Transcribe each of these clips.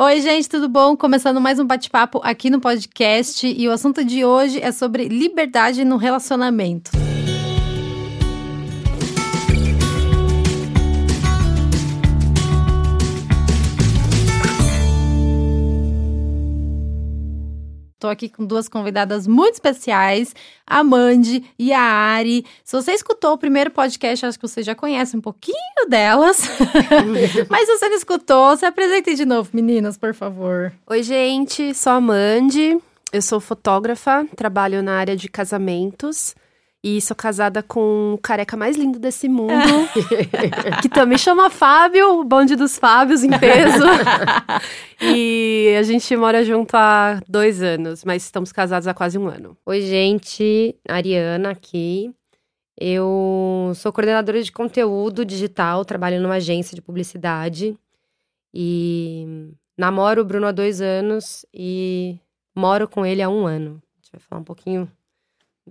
Oi, gente, tudo bom? Começando mais um bate-papo aqui no podcast e o assunto de hoje é sobre liberdade no relacionamento. Estou aqui com duas convidadas muito especiais, a Mandy e a Ari. Se você escutou o primeiro podcast, acho que você já conhece um pouquinho delas. Mas se você não escutou, se apresente de novo, meninas, por favor. Oi, gente, sou a Mandy. Eu sou fotógrafa, trabalho na área de casamentos. E sou casada com o careca mais lindo desse mundo, que também chama Fábio, o bonde dos Fábios em peso. e a gente mora junto há dois anos, mas estamos casados há quase um ano. Oi, gente, Ariana aqui. Eu sou coordenadora de conteúdo digital, trabalho numa agência de publicidade. E namoro o Bruno há dois anos e moro com ele há um ano. A gente vai falar um pouquinho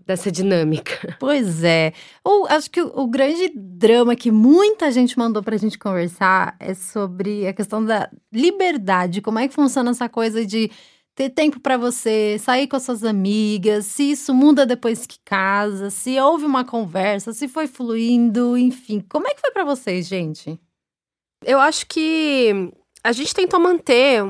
dessa dinâmica. Pois é. Ou acho que o, o, grande drama que muita gente mandou pra gente conversar é sobre a questão da liberdade. Como é que funciona essa coisa de ter tempo para você, sair com as suas amigas, se isso muda depois que casa, se houve uma conversa, se foi fluindo, enfim. Como é que foi para vocês, gente? Eu acho que a gente tentou manter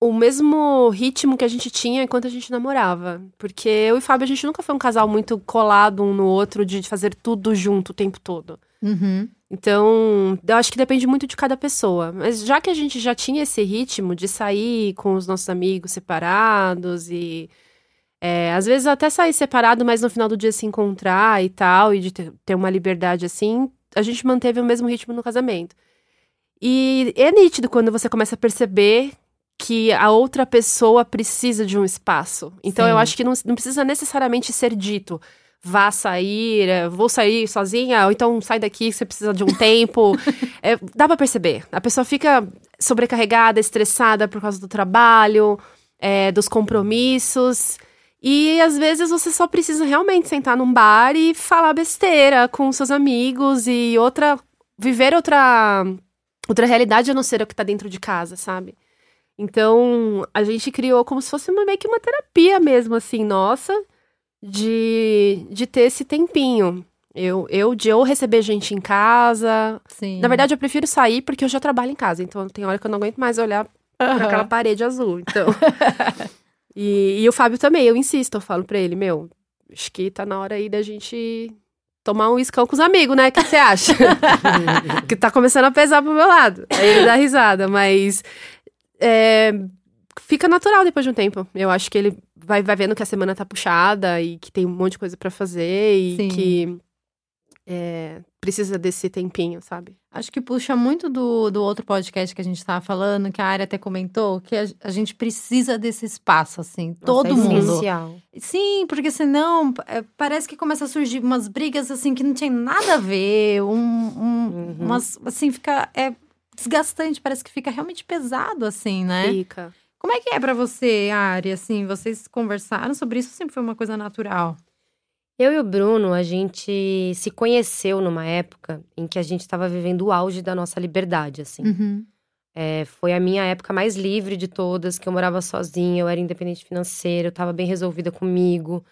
o mesmo ritmo que a gente tinha enquanto a gente namorava. Porque eu e Fábio, a gente nunca foi um casal muito colado um no outro, de fazer tudo junto o tempo todo. Uhum. Então, eu acho que depende muito de cada pessoa. Mas já que a gente já tinha esse ritmo de sair com os nossos amigos separados e. É, às vezes até sair separado, mas no final do dia se encontrar e tal, e de ter, ter uma liberdade assim, a gente manteve o mesmo ritmo no casamento. E é nítido quando você começa a perceber que a outra pessoa precisa de um espaço. Então Sim. eu acho que não, não precisa necessariamente ser dito. Vá sair, é, vou sair sozinha, ou então sai daqui, você precisa de um tempo. É, dá para perceber. A pessoa fica sobrecarregada, estressada por causa do trabalho, é, dos compromissos. E às vezes você só precisa realmente sentar num bar e falar besteira com seus amigos e outra. viver outra. outra realidade a não ser o que tá dentro de casa, sabe? Então, a gente criou como se fosse uma, meio que uma terapia mesmo, assim, nossa, de, de ter esse tempinho. Eu, eu, de ou receber gente em casa. Sim. Na verdade, eu prefiro sair porque eu já trabalho em casa. Então, tem hora que eu não aguento mais olhar uhum. para aquela parede azul. Então. e, e o Fábio também, eu insisto, eu falo pra ele, meu, acho que tá na hora aí da gente tomar um iscão com os amigos, né? O que você acha? que tá começando a pesar pro meu lado. Aí ele dá risada, mas é, fica natural depois de um tempo. Eu acho que ele vai, vai vendo que a semana tá puxada e que tem um monte de coisa para fazer e Sim. que é, precisa desse tempinho, sabe? Acho que puxa muito do, do outro podcast que a gente tava falando, que a área até comentou, que a, a gente precisa desse espaço, assim, Nossa, todo é mundo. Essencial. Sim, porque senão é, parece que começa a surgir umas brigas, assim, que não tem nada a ver, um, um uhum. umas, assim, fica. É, desgastante, parece que fica realmente pesado, assim, né? Fica. Como é que é para você, Ari? Assim, vocês conversaram sobre isso? Sempre foi uma coisa natural? Eu e o Bruno, a gente se conheceu numa época em que a gente estava vivendo o auge da nossa liberdade, assim. Uhum. É, foi a minha época mais livre de todas, que eu morava sozinha, eu era independente financeira, eu estava bem resolvida comigo.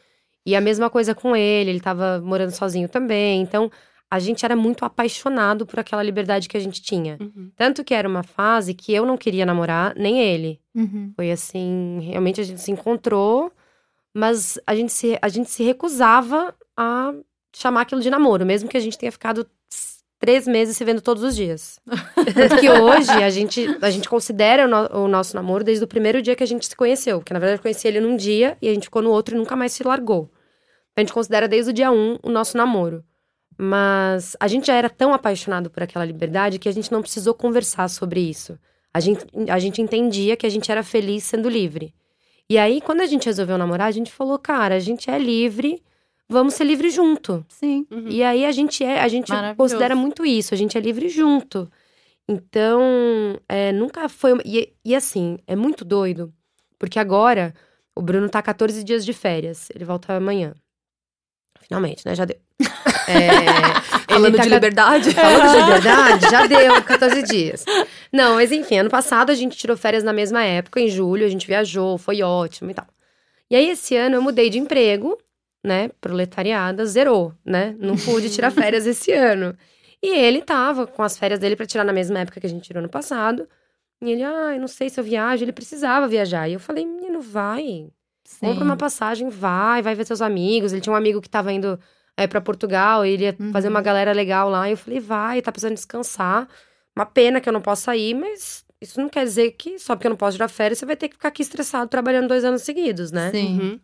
E a mesma coisa com ele, ele estava morando sozinho também. Então, a gente era muito apaixonado por aquela liberdade que a gente tinha. Uhum. Tanto que era uma fase que eu não queria namorar, nem ele. Uhum. Foi assim, realmente a gente se encontrou, mas a gente se, a gente se recusava a chamar aquilo de namoro, mesmo que a gente tenha ficado três meses se vendo todos os dias. Tanto que hoje a gente, a gente considera o, no, o, nosso namoro desde o primeiro dia que a gente se conheceu. Porque na verdade eu conheci ele num dia e a gente ficou no outro e nunca mais se largou. A gente considera desde o dia um o nosso namoro. Mas a gente já era tão apaixonado por aquela liberdade que a gente não precisou conversar sobre isso. A gente, a gente entendia que a gente era feliz sendo livre. E aí, quando a gente resolveu namorar, a gente falou, cara, a gente é livre, vamos ser livre junto. Sim. Uhum. E aí a gente é, a gente considera muito isso, a gente é livre junto. Então, é, nunca foi. E, e assim, é muito doido, porque agora o Bruno tá 14 dias de férias, ele volta amanhã. Finalmente, né? Já deu. É, Falando tá de liberdade. Falando de liberdade, já deu 14 dias. Não, mas enfim, ano passado a gente tirou férias na mesma época, em julho, a gente viajou, foi ótimo e tal. E aí, esse ano eu mudei de emprego, né? Proletariada, zerou, né? Não pude tirar férias esse ano. E ele tava com as férias dele pra tirar na mesma época que a gente tirou no passado. E ele, ah, eu não sei se eu viajo. Ele precisava viajar. E eu falei, menino, vai. Sim. Compra uma passagem, vai, vai ver seus amigos. Ele tinha um amigo que tava indo é, para Portugal, ele ia Uhum. fazer uma galera legal lá. E eu falei, vai, tá precisando descansar. Uma pena que eu não possa ir, mas isso não quer dizer que só porque eu não posso tirar férias, você vai ter que ficar aqui estressado trabalhando dois anos seguidos, né? Sim. Uhum.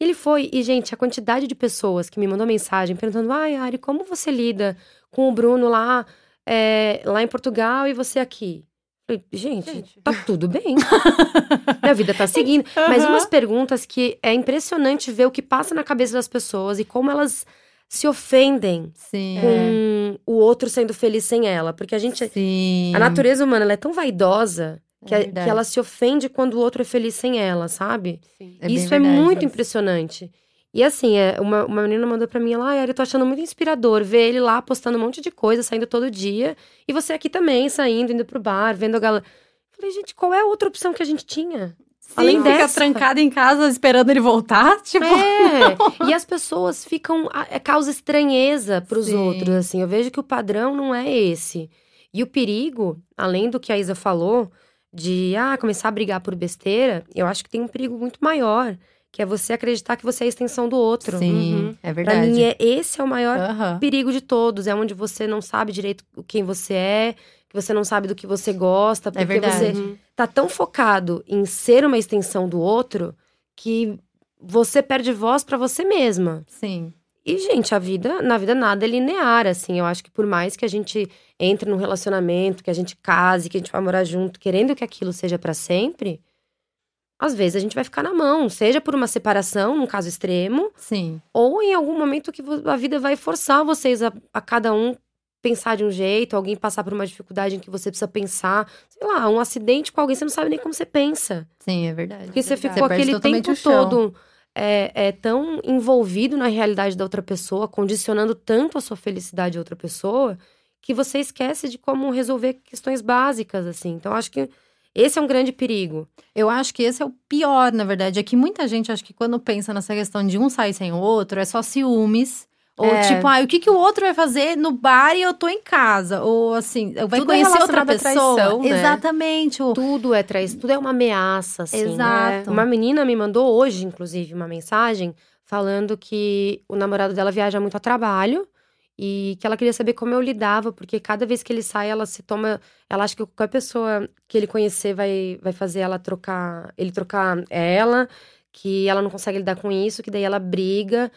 E ele foi, e gente, a quantidade de pessoas que me mandou mensagem perguntando: ai, Ari, como você lida com o Bruno lá, é, lá em Portugal e você aqui? Eu Falei, gente, Gente. tá tudo bem. Minha vida tá seguindo. Mas Aham. umas perguntas que é impressionante ver o que passa na cabeça das pessoas e como elas se ofendem Sim. com o outro sendo feliz sem ela. Porque a gente. Sim. A natureza humana ela é tão vaidosa que, É que ela se ofende quando o outro é feliz sem ela, sabe? Sim. É Isso é verdade. muito impressionante. E assim, é, uma, uma menina mandou pra mim, ela, ai, Ari, eu tô achando muito inspirador ver ele lá postando um monte de coisa, saindo todo dia. E você aqui também, saindo, indo pro bar, vendo a galera. Falei, gente, qual é a outra opção que a gente tinha? Sim, além fica dessa- trancada em casa esperando ele voltar, tipo. É, e as pessoas ficam. É, causa estranheza pros Sim. outros, assim. Eu vejo que o padrão não é esse. E o perigo, além do que a Isa falou, de ah, começar a brigar por besteira, eu acho que tem um perigo muito maior, que é você acreditar que você é a extensão do outro. Sim, Uhum. é Pra verdade. mim, é, esse é o maior Aham. perigo de todos. É onde você não sabe direito quem você é, que você não sabe do que você gosta, porque É verdade. você Uhum. tá tão focado em ser uma extensão do outro que você perde voz pra você mesma. Sim. E, gente, a vida, na vida nada é linear, assim. Eu acho que por mais que a gente entre num relacionamento, que a gente case, que a gente vai morar junto, querendo que aquilo seja pra sempre, às vezes a gente vai ficar na mão, seja por uma separação, num caso extremo, Sim. ou em algum momento que a vida vai forçar vocês a, a cada um pensar de um jeito, alguém passar por uma dificuldade em que você precisa pensar, sei lá, um acidente com alguém, você não sabe nem como você pensa. Sim, é verdade. Porque você verdade. ficou Você aquele tempo todo é, é, tão envolvido na realidade da outra pessoa, condicionando tanto a sua felicidade a outra pessoa, que você esquece de como resolver questões básicas, assim. Então, acho que esse é um grande perigo. Eu acho que esse é o pior, na verdade. É que muita gente, acho que quando pensa nessa questão de um sair sem o outro, é só ciúmes. Ou É. tipo, ah, o que, que o outro vai fazer no bar e eu tô em casa? Ou assim, vai Tudo é conhecer outra relacionado à pessoa. traição, né? Exatamente. O... Tudo é traição, tudo é uma ameaça, assim. Exato. Uma menina me mandou hoje, inclusive, uma mensagem falando que o namorado dela viaja muito a trabalho e que ela queria saber como eu lidava, porque cada vez que ele sai, ela se toma. Ela acha que qualquer pessoa que ele conhecer vai, vai fazer ela trocar. Ele trocar ela, que ela não consegue lidar com isso, que daí ela briga.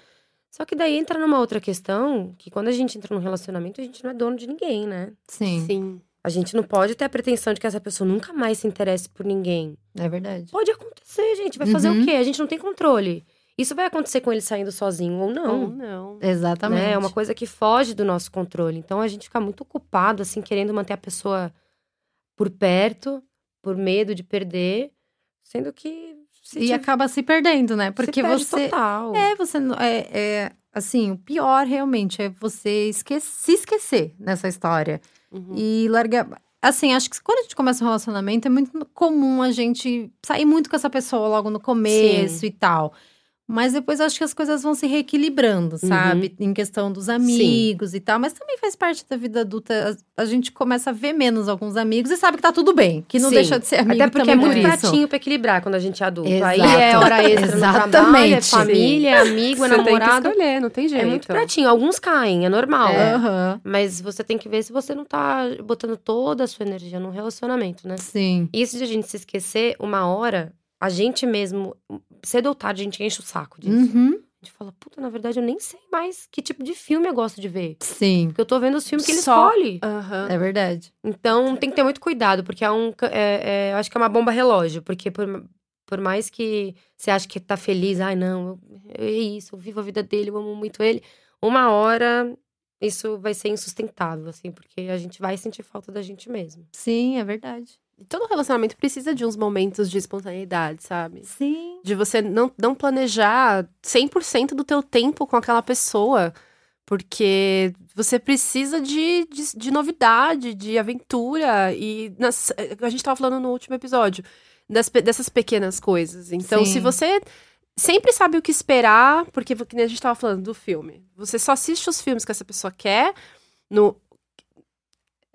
Só que daí entra numa outra questão, que quando a gente entra num relacionamento, a gente não é dono de ninguém, né? Sim, Sim. A gente não pode ter a pretensão de que essa pessoa nunca mais se interesse por ninguém. é verdade. Pode acontecer, gente. Vai fazer Uhum. o quê? A gente não tem controle. Isso vai acontecer com ele saindo sozinho ou não. Ou não. Exatamente. Né? É uma coisa que foge do nosso controle. Então a gente fica muito ocupado, assim, querendo manter a pessoa por perto, por medo de perder, sendo que se E tiver- acaba se perdendo, né? Porque você. total. É, você não- é, é assim, o pior realmente é você esque se esquecer nessa história. Uhum. E largar. Assim, acho que quando a gente começa um relacionamento, é muito comum a gente sair muito com essa pessoa logo no começo e tal. Mas depois acho que as coisas vão se reequilibrando, sabe? Em questão dos amigos e tal. Mas também faz parte da vida adulta. A, a gente começa a ver menos alguns amigos e sabe que tá tudo bem. Que não Sim. deixa de ser amigo Até porque também é muito por pratinho pra equilibrar quando a gente é adulto. Aí Exato. é hora extra no trabalho, é Exatamente. família, é amigo, é Você tem que namorado. escolher, não tem jeito. É muito pratinho. Alguns caem, é normal. Aham, Mas você tem que ver se você não tá botando toda a sua energia num relacionamento, né? Sim. Isso de a gente se esquecer, uma hora, a gente mesmo, cedo ou tarde, a gente enche o saco disso. Uhum. A gente fala, puta, na verdade, eu nem sei mais que tipo de filme eu gosto de ver. Sim. Porque eu tô vendo os filmes que ele Só- escolhe. Aham. É verdade. Então tem que ter muito cuidado, porque é um. é- é- eu acho que é uma bomba relógio. Porque por, por mais que você ache que tá feliz, ai, não, eu, é isso, eu vivo a vida dele, eu amo muito ele. Uma hora isso vai ser insustentável, assim, porque a gente vai sentir falta da gente mesmo. Sim, é verdade. Todo relacionamento precisa de uns momentos de espontaneidade, sabe? Sim. De você não, não planejar 100% do teu tempo com aquela pessoa. Porque você precisa de, de, de novidade, de aventura. E nas- a gente tava falando no último episódio das dessas pequenas coisas. Então, Sim. se você sempre sabe o que esperar, porque que nem a gente tava falando do filme. Você só assiste os filmes que essa pessoa quer no.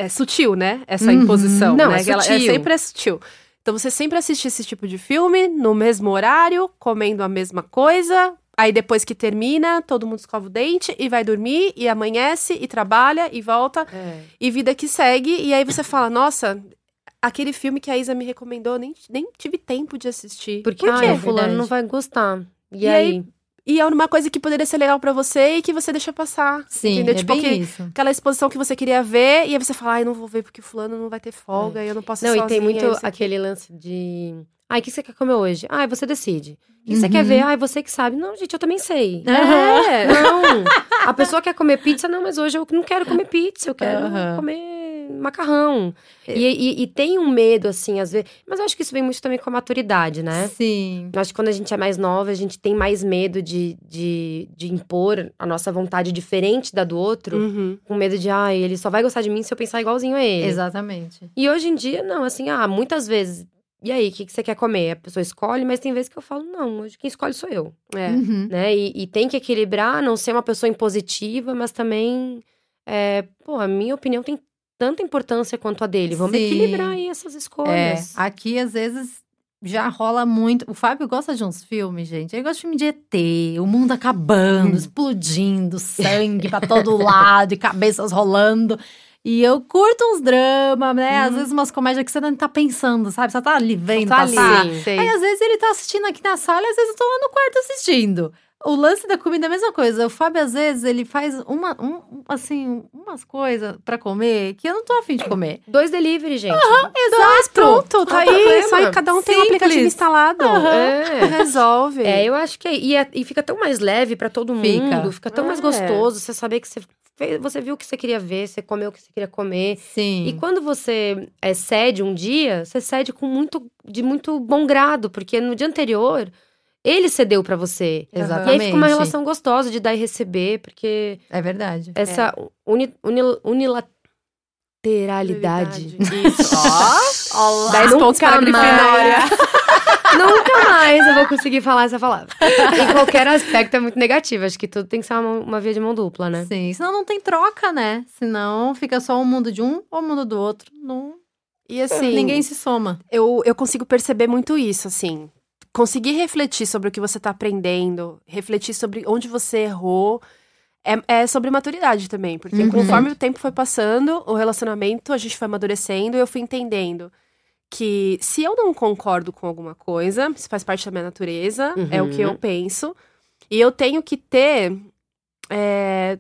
É sutil, né? Essa Uhum. imposição. Não, né? é Que ela- sutil. sempre é sutil. Então você sempre assiste esse tipo de filme no mesmo horário, comendo a mesma coisa. Aí depois que termina, todo mundo escova o dente e vai dormir, e amanhece, e trabalha, e volta, É. e vida que segue. E aí você fala, nossa, aquele filme que a Isa me recomendou, nem, nem tive tempo de assistir. Porque Por ah, o fulano Verdade. não vai gostar. E, E aí? aí? E é uma coisa que poderia ser legal pra você e que você deixa passar. Sim, entendeu? é tipo, bem que- isso. aquela exposição que você queria ver, e aí você fala, ai, não vou ver porque o fulano não vai ter folga, e eu não posso ir Não, e tem muito você- aquele lance de. Ai, o que você quer comer hoje? Ai, você decide. O que você Uhum. quer ver? Ai, você que sabe. Não, gente, eu também sei. É. Não, a pessoa quer comer pizza, não, mas hoje eu não quero comer pizza, eu quero Aham. comer macarrão. E, e- e tem um medo, assim, às vezes. Mas eu acho que isso vem muito também com a maturidade, né? Sim. Eu acho que quando a gente é mais nova, a gente tem mais medo de, de, de impor a nossa vontade diferente da do outro, Uhum. com medo de, ai, ele só vai gostar de mim se eu pensar igualzinho a ele. Exatamente. E hoje em dia, não, assim, ah, muitas vezes. E aí, o que, que você quer comer? A pessoa escolhe, mas tem vezes que eu falo, não, hoje quem escolhe sou eu. É. Uhum. Né? E, e tem que equilibrar, não ser uma pessoa impositiva, mas também. É, pô, a minha opinião tem tanta importância quanto a dele. Vamos Sim. equilibrar aí essas É, escolhas. aqui às vezes já rola muito. O Fábio gosta de uns filmes, gente. Ele gosta de filme de ET, o mundo acabando, explodindo, sangue pra todo lado e cabeças rolando. E eu curto uns dramas, né? Às vezes umas comédias que você não tá pensando, sabe? Você tá ali vendo Tá ali, passar. sei. Aí às vezes ele tá assistindo aqui na sala às vezes eu tô lá no quarto assistindo. O lance da comida é a mesma coisa. O Fábio, às vezes, ele faz uma, um, assim, umas coisas pra comer que eu não tô afim de comer. Dois delivery, gente. Dois, pronto, tá aí. Só aí cada um tem um Simples. aplicativo instalado. É. Resolve. É, eu acho que é, e, é- e fica tão mais leve pra todo mundo, Fica. fica, tão mais É. gostoso você saber que você você viu o que você queria ver, você comeu o que você queria comer. Sim. E quando você é, cede um dia, você cede com muito de muito bom grado, porque no dia anterior ele cedeu pra você. E Exatamente. aí fica uma relação gostosa de dar e receber, porque É verdade. essa uni, unil- unilateralidade. Isso. Ó. 10 Nunca pontos para a Grifinória. Nunca mais eu vou conseguir falar essa palavra. em qualquer aspecto é muito negativo. Acho que tudo tem que ser uma, uma via de mão dupla, né? Sim, senão não tem troca, né? Senão fica só o mundo de um ou o mundo do outro. Não, E assim, ninguém se soma. eu, eu consigo perceber muito isso, assim. Conseguir refletir sobre o que você tá aprendendo, refletir sobre onde você errou, é, é sobre maturidade também. Porque Uhum. conforme o tempo foi passando, o relacionamento, a gente foi amadurecendo e eu fui entendendo que se eu não concordo com alguma coisa, isso faz parte da minha natureza, é o que eu Uhum. penso. E eu tenho que ter. é,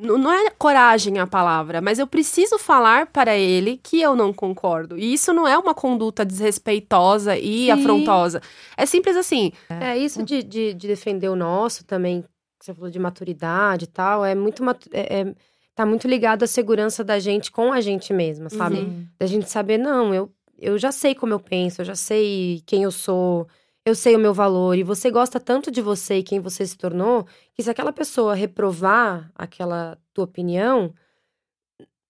não é coragem a palavra, mas eu preciso falar para ele que eu não concordo. E isso não é uma conduta desrespeitosa e Sim. afrontosa. É simples assim. É, isso de, de, de defender o nosso também, que você falou de maturidade e tal, é muito. É, é- tá muito ligado à segurança da gente com a gente mesma, sabe? Sim. Da gente saber, não, eu, eu já sei como eu penso, eu já sei quem eu sou, eu sei o meu valor. E você gosta tanto de você e quem você se tornou, que se aquela pessoa reprovar aquela tua opinião,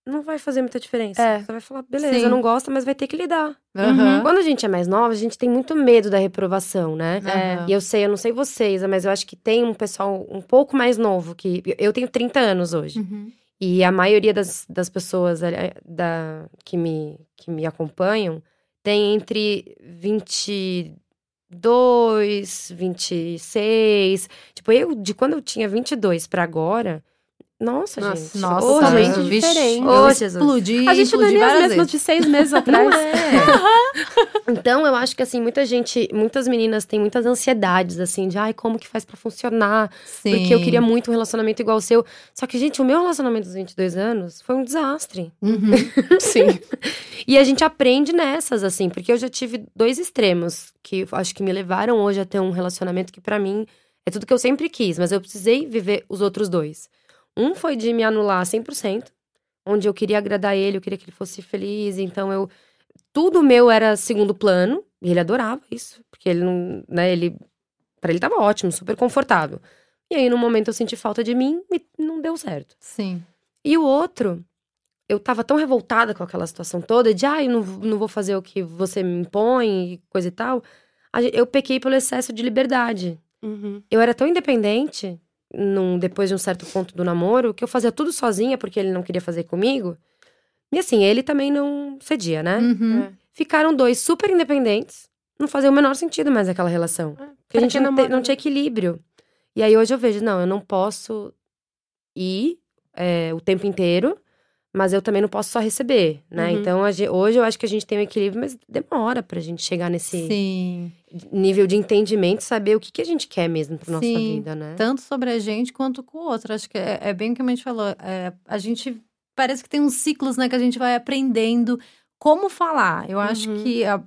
não vai fazer muita diferença. É. Você vai falar, beleza, Sim. não gosta, mas vai ter que lidar. Aham. Quando a gente é mais nova, a gente tem muito medo da reprovação, né? Aham. E eu sei, eu não sei vocês, mas eu acho que tem um pessoal um pouco mais novo, que eu tenho 30 anos hoje. Uhum. E a maioria das, das pessoas eh, da, que, me, que me acompanham tem entre 22, 26. Tipo, eu, de quando eu tinha 22 pra agora, nossa, Nossa, gente. Nossa, Ô, totalmente gente, vixe, diferente. Jesus. explodi, a gente não é explodi as mesmas de seis meses atrás. É. então, eu acho que assim, muita gente, muitas meninas têm muitas ansiedades, assim, de ai, como que faz pra funcionar? Sim. Porque eu queria muito um relacionamento igual ao seu. Só que, gente, o meu relacionamento dos 22 anos foi um desastre. Uhum. Sim. E a gente aprende nessas, assim, porque eu já tive dois extremos que acho que me levaram hoje a ter um relacionamento que pra mim é tudo que eu sempre quis, mas eu precisei viver os outros dois. Um foi de me anular 100%, onde eu queria agradar ele, eu queria que ele fosse feliz, então eu tudo meu era segundo plano, e ele adorava isso, porque ele não, né, ele para ele tava ótimo, super confortável. E aí, no momento, eu senti falta de mim e não deu certo. Sim. E o outro, eu tava tão revoltada com aquela situação toda, de ai, ah, não, não vou fazer o que você me impõe e coisa e tal. Eu pequei pelo excesso de liberdade. Uhum. Eu era tão independente, num, depois de um certo ponto do namoro, que eu fazia tudo sozinha porque ele não queria fazer comigo. E assim, ele também não cedia, né? Uhum. É. Ficaram dois super independentes. Não fazia o menor sentido mais aquela relação. É, porque a gente não, te, não tinha equilíbrio. E aí hoje eu vejo, não, eu não posso ir é, o tempo inteiro, mas eu também não posso só receber, né? Uhum. Então hoje eu acho que a gente tem um equilíbrio, mas demora pra gente chegar nesse Sim. nível de entendimento, saber o que, que a gente quer mesmo pra nossa Sim. vida, né? Tanto sobre a gente quanto com o outro. Acho que é, é bem o que a gente falou. É, a gente parece que tem uns ciclos, né, que a gente vai aprendendo como falar. Eu acho Uhum. que a-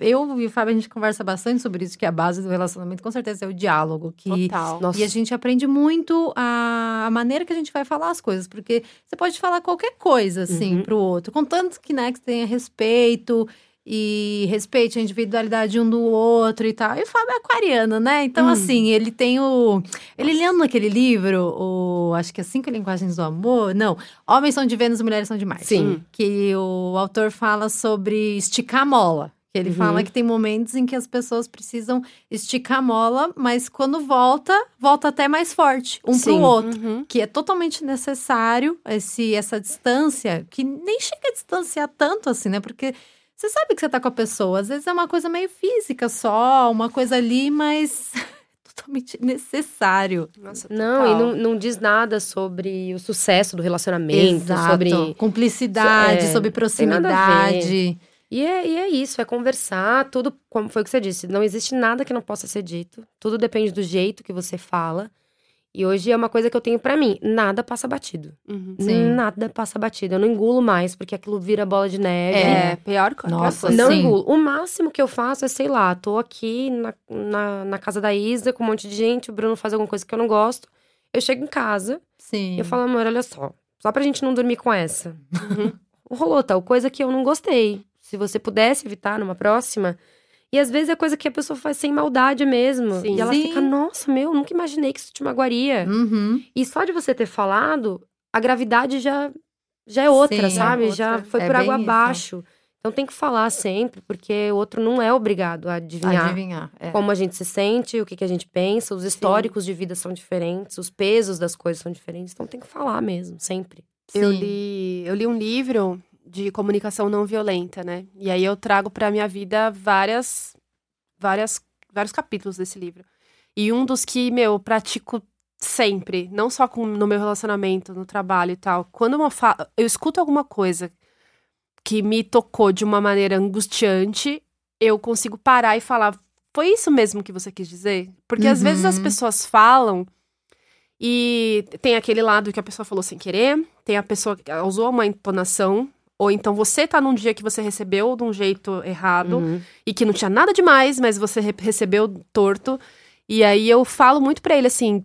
eu e o Fábio, a gente conversa bastante sobre isso, que a base do relacionamento, com certeza, é o diálogo. Que Total. Nossa, E a gente aprende muito a, a maneira que a gente vai falar as coisas, porque você pode falar qualquer coisa, assim, Uhum. pro outro, contanto que, né, que você tenha respeito e respeite a individualidade um do outro e tal. E o Fábio é aquariano, né? Então, Hum. assim, ele tem o. Ele lendo naquele livro, o. Acho que é Cinco Linguagens do Amor. Não, Homens são de Vênus e Mulheres são de Marte. Sim. Que o autor fala sobre esticar a mola. Que ele Uhum. fala que tem momentos em que as pessoas precisam esticar a mola, mas quando volta, volta até mais forte, um Sim. pro outro. Uhum. Que é totalmente necessário esse, essa distância, que nem chega a distanciar tanto assim, né? Porque você sabe que você tá com a pessoa, às vezes é uma coisa meio física só, uma coisa ali, mas totalmente necessário. Nossa, Não, e total. não, não diz nada sobre o sucesso do relacionamento, sobre. Cumplicidade, É, sobre tem nada a ver. proximidade. E é, e é isso, é conversar, tudo, como foi o que você disse, não existe nada que não possa ser dito, tudo depende do jeito que você fala. E hoje é uma coisa que eu tenho pra mim, nada passa batido. Uhum. Sim. Nada passa batido. Eu não engulo mais, porque aquilo vira bola de neve. É, pior coisa. Nossa, pior Não sim. engulo. O máximo que eu faço é, sei lá, tô aqui na, na, na casa da Isa com um monte de gente, o Bruno faz alguma coisa que eu não gosto. Eu chego em casa Sim. e eu falo, amor, olha só, só pra gente não dormir com essa. Uhum. Rolou tal coisa que eu não gostei. Se você pudesse evitar numa próxima. E às vezes é coisa que a pessoa faz sem maldade mesmo. Sim. E ela Sim. fica, nossa, meu, nunca imaginei que isso te magoaria. Uhum. E só de você ter falado, a gravidade já, já é outra, Sim. sabe? É Já outra. foi É por água isso. abaixo. Então tem que falar sempre, porque o outro não é obrigado a adivinhar, Adivinhar. é. como a gente se sente, o que, que a gente pensa. Os históricos de vida são diferentes, os pesos das coisas são diferentes. Então tem que falar mesmo, sempre. Eu Sim. li, eu li um livro de comunicação não violenta, né? E aí eu trago pra minha vida várias, várias, vários capítulos desse livro. E um dos que, meu, eu pratico sempre, não só com, no meu relacionamento, no trabalho e tal. Quando uma fa- eu escuto alguma coisa que me tocou de uma maneira angustiante, eu consigo parar e falar: foi isso mesmo que você quis dizer? Porque às vezes as Uhum. pessoas falam e tem aquele lado que a pessoa falou sem querer, tem a pessoa que usou uma entonação, ou então você tá num dia que você recebeu de um jeito errado Uhum. e que não tinha nada demais, mas você re- recebeu torto. E aí eu falo muito pra ele assim,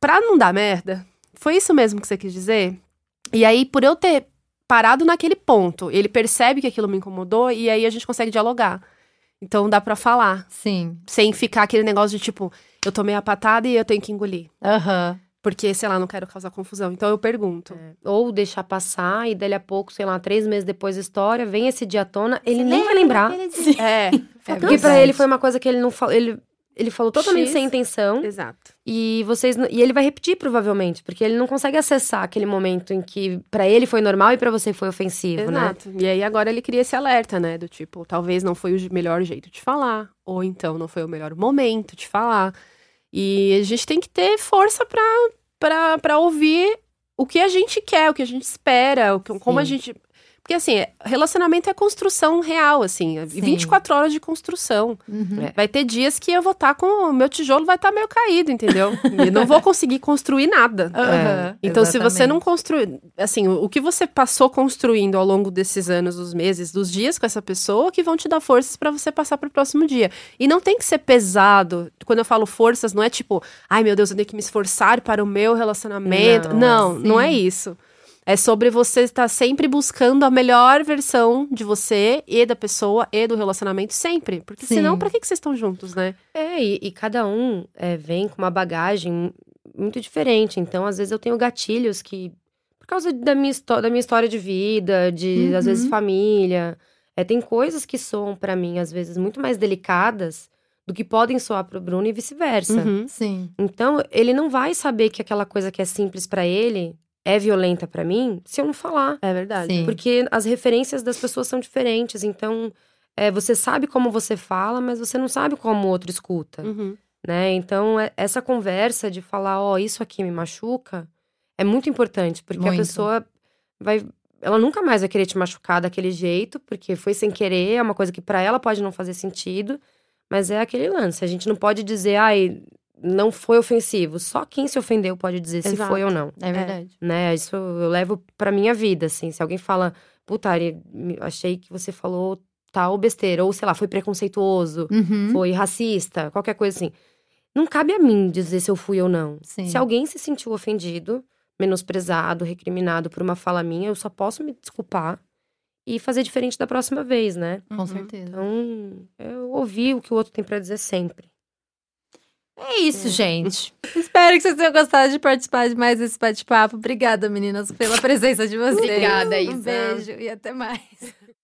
pra não dar merda, foi isso mesmo que você quis dizer? E aí por eu ter parado naquele ponto, ele percebe que aquilo me incomodou e aí a gente consegue dialogar. Então dá pra falar, Sim. sem ficar aquele negócio de tipo, eu tomei a patada e eu tenho que engolir. Aham. Porque, sei lá, não quero causar confusão. Então eu pergunto. É. Ou deixar passar e dali a pouco, sei lá, três meses depois da história, vem esse dia à tona, ele nem vai lembrar. É, É Porque pra ele foi uma coisa que ele não falou. Ele, ele falou totalmente X. sem intenção. exato. E vocês e ele vai repetir provavelmente, porque ele não consegue acessar aquele momento em que pra ele foi normal e pra você foi ofensivo, né? Exato. E aí agora ele cria esse alerta, né? Do tipo, talvez não foi o melhor jeito de falar, ou então não foi o melhor momento de falar. E a gente tem que ter força pra ouvir o que a gente quer, o que a gente espera, o que, como a gente. Porque assim, relacionamento é construção real, assim. é Sim. 24 horas de construção. Uhum. É. Vai ter dias que eu vou estar com. O meu tijolo vai estar meio caído, entendeu? e não vou conseguir construir nada. Aham, Então, se você não exatamente. construir. Assim, o o que você passou construindo ao longo desses anos, dos meses, dos dias com essa pessoa, que vão te dar forças pra você passar pro próximo dia. E não tem que ser pesado. Quando eu falo forças, não é tipo, ai meu Deus, eu tenho que me esforçar para o meu relacionamento. Não, Não, não, é isso. É sobre você estar sempre buscando a melhor versão de você e da pessoa e do relacionamento sempre. Porque Sim. senão, pra que, que vocês estão juntos, né? É, e, e cada um é, vem com uma bagagem muito diferente. Então, às vezes, eu tenho gatilhos que. Por causa da minha, da minha história de vida, de, Uhum. às vezes, família. É, tem coisas que soam pra mim, às vezes, muito mais delicadas do que podem soar pro Bruno e vice-versa. Uhum. Sim. Então, ele não vai saber que aquela coisa que é simples pra ele é violenta pra mim se eu não falar. É verdade. Sim. Porque as referências das pessoas são diferentes. Então, é, você sabe como você fala, mas você não sabe como o outro escuta, Uhum. né? Então, é- essa conversa de falar, ó, isso aqui me machuca, é muito importante. Porque Muito. a pessoa vai... Ela nunca mais vai querer te machucar daquele jeito, porque foi sem querer, é uma coisa que pra ela pode não fazer sentido. Mas é aquele lance. A gente não pode dizer, ai, não foi ofensivo. Só quem se ofendeu pode dizer se Exato. foi ou não É verdade. né? Isso eu levo pra minha vida, assim. Se alguém fala, puta, achei que você falou tal besteira, ou sei lá, foi preconceituoso, Uhum. foi racista, qualquer coisa assim. Não cabe a mim dizer se eu fui ou não. Sim. Se alguém se sentiu ofendido, menosprezado, recriminado por uma fala minha, eu só posso me desculpar e fazer diferente da próxima vez, né? Com Uhum. certeza. Então, eu ouvi o que o outro tem pra dizer sempre. É isso, gente. Espero que vocês tenham gostado de participar de mais desse bate-papo. Obrigada, meninas, pela presença de vocês. Obrigada, Um Isa. beijo e até mais.